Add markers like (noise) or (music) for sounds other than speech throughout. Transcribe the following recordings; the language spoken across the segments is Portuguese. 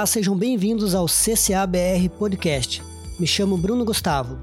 Olá, sejam bem-vindos ao CCABR Podcast. Me chamo Bruno Gustavo.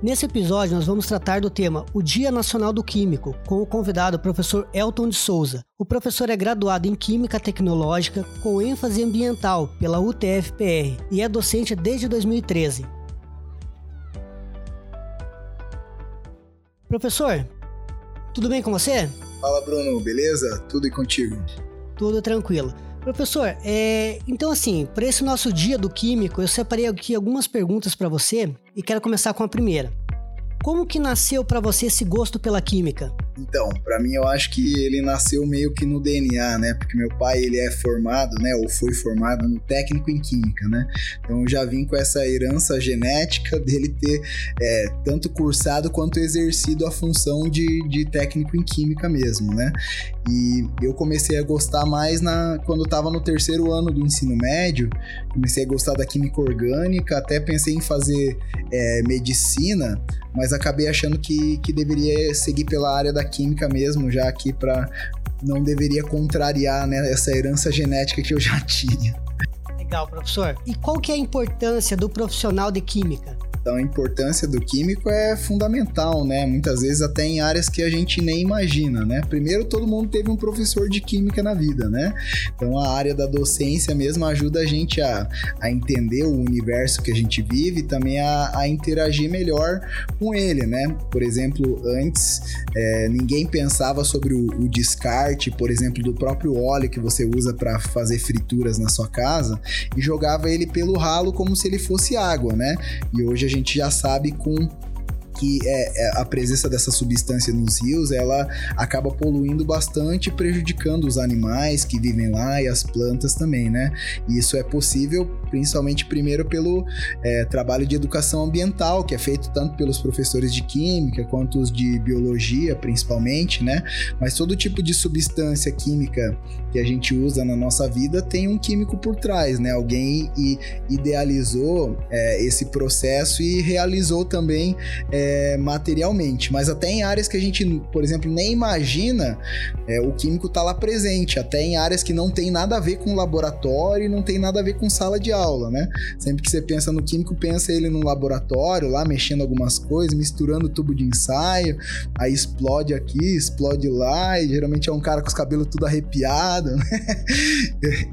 Nesse episódio, nós vamos tratar do tema O Dia Nacional do Químico, com o convidado professor Elton de Souza. O professor é graduado em Química Tecnológica com ênfase ambiental pela UTFPR e é docente desde 2013. Professor, tudo bem com você? Fala, Bruno, beleza? Tudo e contigo? Tudo tranquilo. Professor, é, então assim, para esse nosso dia do químico, eu separei aqui algumas perguntas para você e quero começar com a primeira. Como que nasceu para você esse gosto pela química? Então, para mim eu acho que ele nasceu meio que no DNA, né? Porque meu pai ele é formado, né? Ou foi formado no técnico em química, né? Então eu já vim com essa herança genética (laughs) dele ter é, tanto cursado quanto exercido a função de, de técnico em química mesmo, né? E eu comecei a gostar mais na quando eu tava no terceiro ano do ensino médio, comecei a gostar da química orgânica, até pensei em fazer é, medicina, mas acabei achando que, que deveria seguir pela área da química mesmo, já aqui para não deveria contrariar né, essa herança genética que eu já (laughs) tinha. Legal, professor. E qual que é a importância do profissional de química? Então a importância do químico é fundamental, né? Muitas vezes até em áreas que a gente nem imagina, né? Primeiro, todo mundo teve um professor de química na vida, né? Então a área da docência mesmo ajuda a gente a, a entender o universo que a gente vive e também a, a interagir melhor com ele, né? Por exemplo, antes é, ninguém pensava sobre o, o descarte, por exemplo, do próprio óleo que você usa para fazer frituras na sua casa e jogava ele pelo ralo como se ele fosse água, né? E hoje a gente já sabe com que é, é, a presença dessa substância nos rios ela acaba poluindo bastante, prejudicando os animais que vivem lá e as plantas também, né? E isso é possível principalmente primeiro pelo é, trabalho de educação ambiental que é feito tanto pelos professores de química quanto os de biologia, principalmente, né? Mas todo tipo de substância química que a gente usa na nossa vida tem um químico por trás, né? Alguém idealizou é, esse processo e realizou também é, é, materialmente, mas até em áreas que a gente, por exemplo, nem imagina, é, o químico está lá presente, até em áreas que não tem nada a ver com laboratório e não tem nada a ver com sala de aula, né? Sempre que você pensa no químico, pensa ele no laboratório, lá mexendo algumas coisas, misturando tubo de ensaio, aí explode aqui, explode lá, e geralmente é um cara com os cabelos tudo arrepiado, (laughs) né?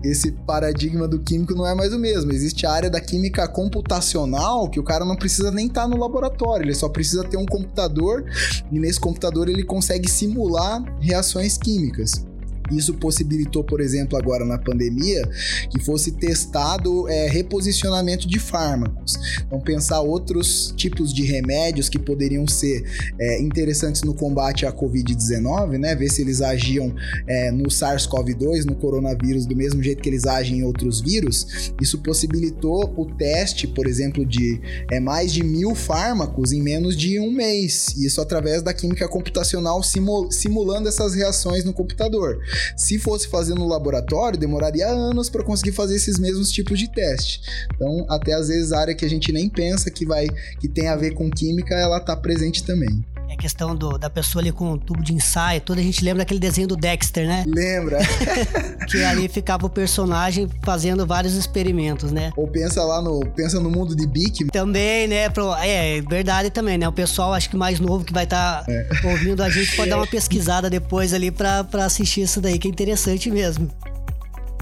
Esse paradigma do químico não é mais o mesmo. Existe a área da química computacional que o cara não precisa nem estar tá no laboratório, ele só precisa ter um computador e nesse computador ele consegue simular reações químicas. Isso possibilitou, por exemplo, agora na pandemia, que fosse testado é, reposicionamento de fármacos. Então, pensar outros tipos de remédios que poderiam ser é, interessantes no combate à Covid-19, né? Ver se eles agiam é, no SARS-CoV-2, no coronavírus, do mesmo jeito que eles agem em outros vírus. Isso possibilitou o teste, por exemplo, de é, mais de mil fármacos em menos de um mês. Isso através da química computacional simulando essas reações no computador. Se fosse fazer no laboratório, demoraria anos para conseguir fazer esses mesmos tipos de teste. Então, até às vezes a área que a gente nem pensa que vai que tem a ver com química, ela tá presente também. É questão do, da pessoa ali com o tubo de ensaio, toda a gente lembra daquele desenho do Dexter, né? Lembra. (laughs) que ali ficava o personagem fazendo vários experimentos, né? Ou pensa lá no, pensa no mundo de Bic. Também, né? Pro, é, verdade também, né? O pessoal, acho que mais novo que vai estar tá é. ouvindo a gente pode dar uma (laughs) pesquisada depois ali para assistir isso daí, que é interessante mesmo.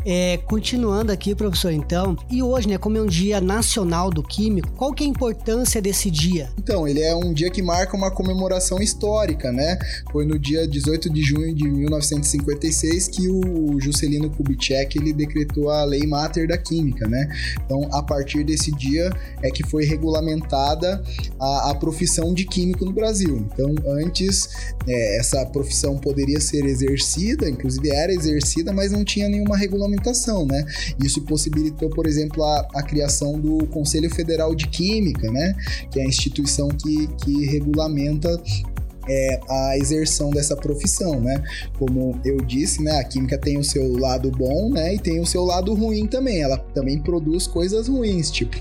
É, continuando aqui, professor, então, e hoje, né, como é um dia nacional do químico, qual que é a importância desse dia? Então, ele é um dia que marca uma comemoração histórica, né? Foi no dia 18 de junho de 1956 que o Juscelino Kubitschek ele decretou a Lei Mater da Química, né? Então, a partir desse dia é que foi regulamentada a, a profissão de químico no Brasil. Então, antes, é, essa profissão poderia ser exercida, inclusive era exercida, mas não tinha nenhuma regulamentação regulamentação, né? Isso possibilitou, por exemplo, a, a criação do Conselho Federal de Química, né? Que é a instituição que, que regulamenta é, a exerção dessa profissão, né? Como eu disse, né, a química tem o seu lado bom, né, e tem o seu lado ruim também. Ela também produz coisas ruins, (laughs) tipo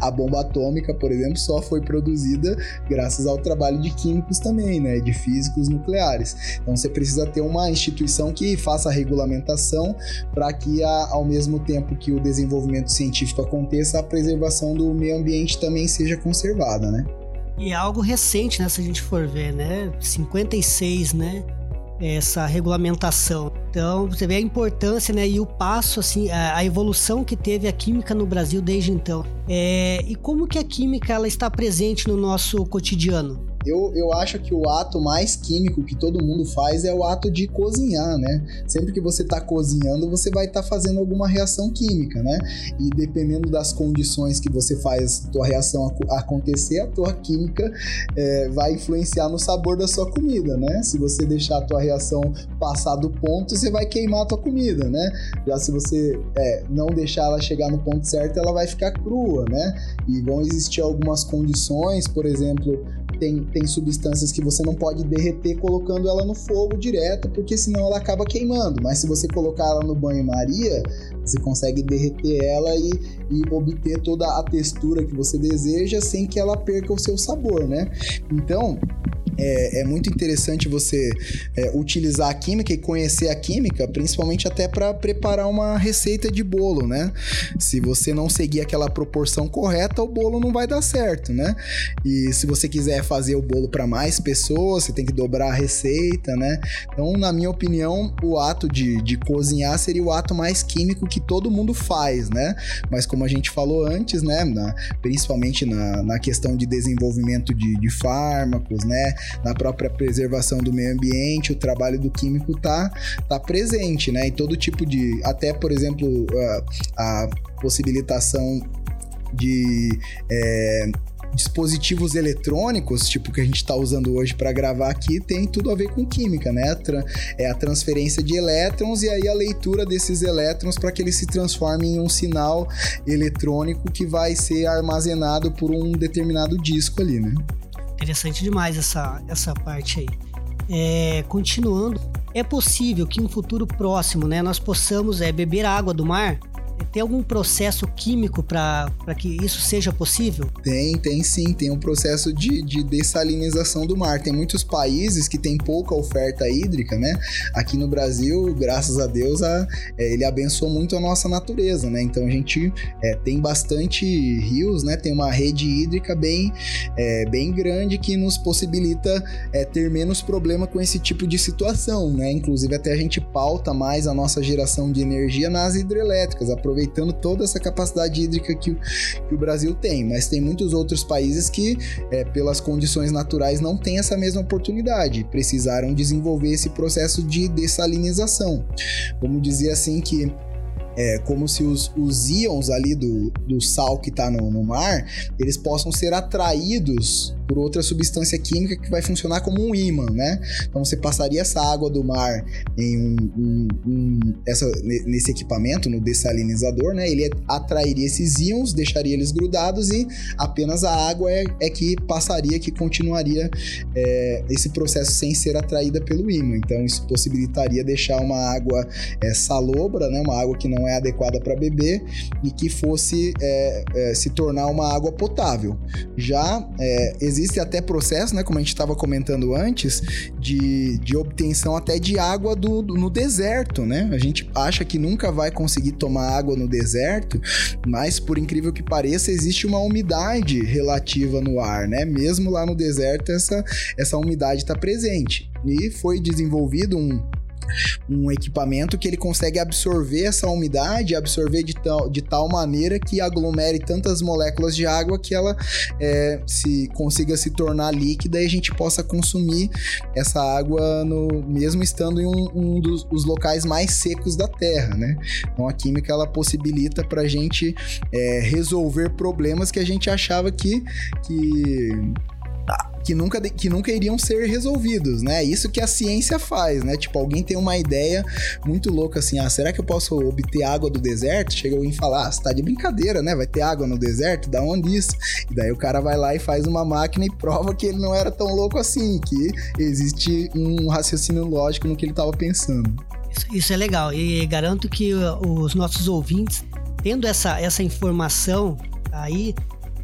a bomba atômica, por exemplo, só foi produzida graças ao trabalho de químicos também, né, de físicos nucleares. Então você precisa ter uma instituição que faça a regulamentação para que a, ao mesmo tempo que o desenvolvimento científico aconteça, a preservação do meio ambiente também seja conservada, né? E é algo recente, né, se a gente for ver, né? 56, né? Essa regulamentação. Então, você vê a importância, né? E o passo, assim, a, evolução que teve a química no Brasil desde então. É, e como que a química ela está presente no nosso cotidiano? Eu, eu acho que o ato mais químico que todo mundo faz é o ato de cozinhar, né? Sempre que você está cozinhando, você vai estar tá fazendo alguma reação química, né? E dependendo das condições que você faz a tua reação acontecer, a tua química é, vai influenciar no sabor da sua comida, né? Se você deixar a tua reação passar do ponto, você vai queimar a tua comida, né? Já se você é, não deixar ela chegar no ponto certo, ela vai ficar crua, né? E vão existir algumas condições, por exemplo, tem, tem substâncias que você não pode derreter colocando ela no fogo direto, porque senão ela acaba queimando. Mas se você colocar ela no banho-maria, você consegue derreter ela e, e obter toda a textura que você deseja sem que ela perca o seu sabor, né? Então, é, é muito interessante você é, utilizar a química e conhecer a química, principalmente até para preparar uma receita de bolo, né? Se você não seguir aquela proporção correta, o bolo não vai dar certo, né? E se você quiser fazer o bolo para mais pessoas, você tem que dobrar a receita, né? Então, na minha opinião, o ato de, de cozinhar seria o ato mais químico que todo mundo faz, né? Mas como a gente falou antes, né? Na, principalmente na, na questão de desenvolvimento de, de fármacos, né? Na própria preservação do meio ambiente, o trabalho do químico tá, tá presente, né? E todo tipo de. Até, por exemplo, a, a possibilitação de. É, dispositivos eletrônicos, tipo que a gente está usando hoje para gravar aqui, tem tudo a ver com química, né? É a transferência de elétrons e aí a leitura desses elétrons para que eles se transformem em um sinal eletrônico que vai ser armazenado por um determinado disco ali, né? Interessante demais essa, essa parte aí. É, continuando, é possível que em um futuro próximo né, nós possamos é, beber água do mar tem algum processo químico para que isso seja possível? Tem, tem sim. Tem um processo de, de dessalinização do mar. Tem muitos países que têm pouca oferta hídrica, né? Aqui no Brasil, graças a Deus, a, é, ele abençoou muito a nossa natureza, né? Então a gente é, tem bastante rios, né? Tem uma rede hídrica bem, é, bem grande que nos possibilita é, ter menos problema com esse tipo de situação, né? Inclusive até a gente pauta mais a nossa geração de energia nas hidrelétricas aproveitando toda essa capacidade hídrica que, que o Brasil tem. Mas tem muitos outros países que, é, pelas condições naturais, não têm essa mesma oportunidade. Precisaram desenvolver esse processo de dessalinização. Vamos dizer assim que é como se os, os íons ali do, do sal que está no, no mar, eles possam ser atraídos por outra substância química que vai funcionar como um ímã, né? Então você passaria essa água do mar em um, um, um essa, nesse equipamento, no dessalinizador, né? Ele atrairia esses íons, deixaria eles grudados e apenas a água é, é que passaria, que continuaria é, esse processo sem ser atraída pelo ímã. Então isso possibilitaria deixar uma água é, salobra, né? Uma água que não é adequada para beber e que fosse é, é, se tornar uma água potável. Já é, existe até processo, né, como a gente estava comentando antes, de, de obtenção até de água do, do, no deserto, né? A gente acha que nunca vai conseguir tomar água no deserto, mas por incrível que pareça, existe uma umidade relativa no ar, né? Mesmo lá no deserto, essa, essa umidade está presente. E foi desenvolvido um um equipamento que ele consegue absorver essa umidade, absorver de tal, de tal maneira que aglomere tantas moléculas de água que ela é, se consiga se tornar líquida e a gente possa consumir essa água no, mesmo estando em um, um dos os locais mais secos da Terra, né? Então a química ela possibilita para a gente é, resolver problemas que a gente achava que, que que nunca, que nunca iriam ser resolvidos, né? Isso que a ciência faz, né? Tipo, alguém tem uma ideia muito louca assim, ah, será que eu posso obter água do deserto? Chega alguém e fala, ah, você tá de brincadeira, né? Vai ter água no deserto? Da onde isso? E daí o cara vai lá e faz uma máquina e prova que ele não era tão louco assim, que existe um raciocínio lógico no que ele tava pensando. Isso, isso é legal e garanto que os nossos ouvintes, tendo essa, essa informação aí,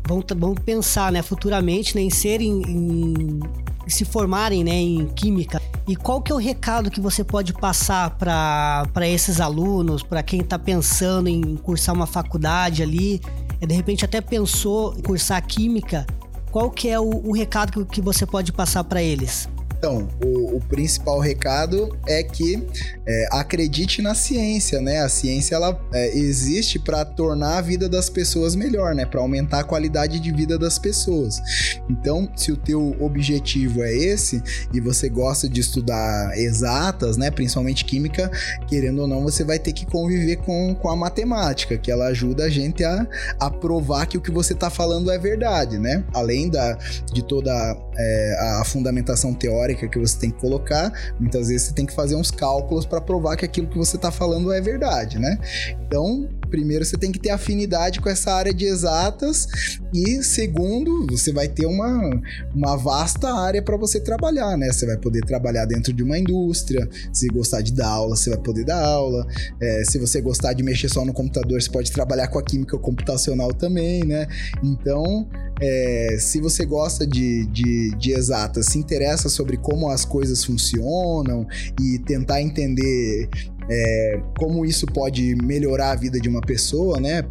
vão, vão pensar, né, futuramente, né, em serem, em, se formarem, né, em química. E qual que é o recado que você pode passar para esses alunos, para quem está pensando em cursar uma faculdade ali, é, de repente até pensou em cursar química, qual que é o, o recado que, que você pode passar para eles? Então, o, o, principal recado é que é, acredite na ciência, né? A ciência ela é, existe para tornar a vida das pessoas melhor, né? Para aumentar a qualidade de vida das pessoas. Então, se o teu objetivo é esse e você gosta de estudar exatas, né? Principalmente química, querendo ou não, você vai ter que conviver com, com a matemática, que ela ajuda a gente a, a provar que o que você está falando é verdade, né? Além da, de toda é, a fundamentação teórica teórica que você tem que colocar, muitas vezes você tem que fazer uns cálculos para provar que aquilo que você está falando é verdade, né? Então, primeiro você tem que ter afinidade com essa área de exatas e segundo, você vai ter uma, uma vasta área para você trabalhar, né? Você vai poder trabalhar dentro de uma indústria, se gostar de dar aula, você vai poder dar aula. É, se você gostar de mexer só no computador, você pode trabalhar com a química computacional também, né? Então, é, se você gosta de, de, de exatas, se interessa sobre como as coisas funcionam e tentar entender é, como isso pode melhorar a vida de uma pessoa, né?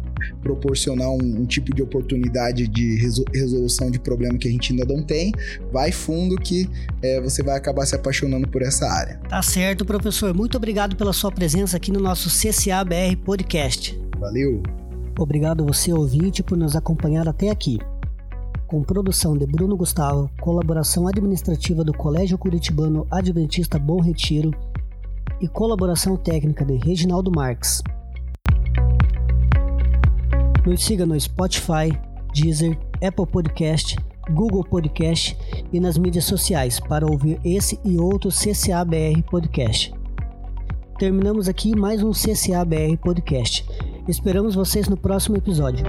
Proporcionar um, um tipo de oportunidade de resolução de problema que a gente ainda não tem, vai fundo que é, você vai acabar se apaixonando por essa área. Tá certo, professor. Muito obrigado pela sua presença aqui no nosso CCABR Podcast. Valeu. Obrigado você, ouvinte, por nos acompanhar até aqui com produção de Bruno Gustavo, colaboração administrativa do Colégio Curitibano Adventista Bom Retiro e colaboração técnica de Reginaldo Marques. Nos siga no Spotify, Deezer, Apple Podcast, Google Podcast e nas mídias sociais para ouvir esse e outros CCABR Podcast. Terminamos aqui mais um CCABR Podcast. Esperamos vocês no próximo episódio.